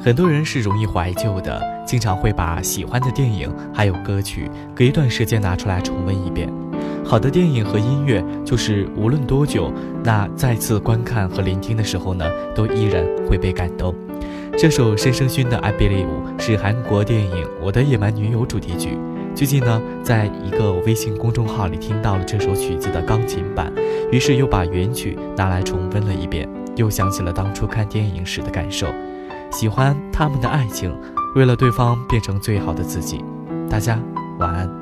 很多人是容易怀旧的，经常会把喜欢的电影还有歌曲隔一段时间拿出来重温一遍。好的电影和音乐，就是无论多久，那再次观看和聆听的时候呢，都依然会被感动。这首申生勋的《I Believe》是韩国电影《我的野蛮女友》主题曲。最近呢，在一个微信公众号里听到了这首曲子的钢琴版，于是又把原曲拿来重温了一遍，又想起了当初看电影时的感受。喜欢他们的爱情，为了对方变成最好的自己。大家晚安。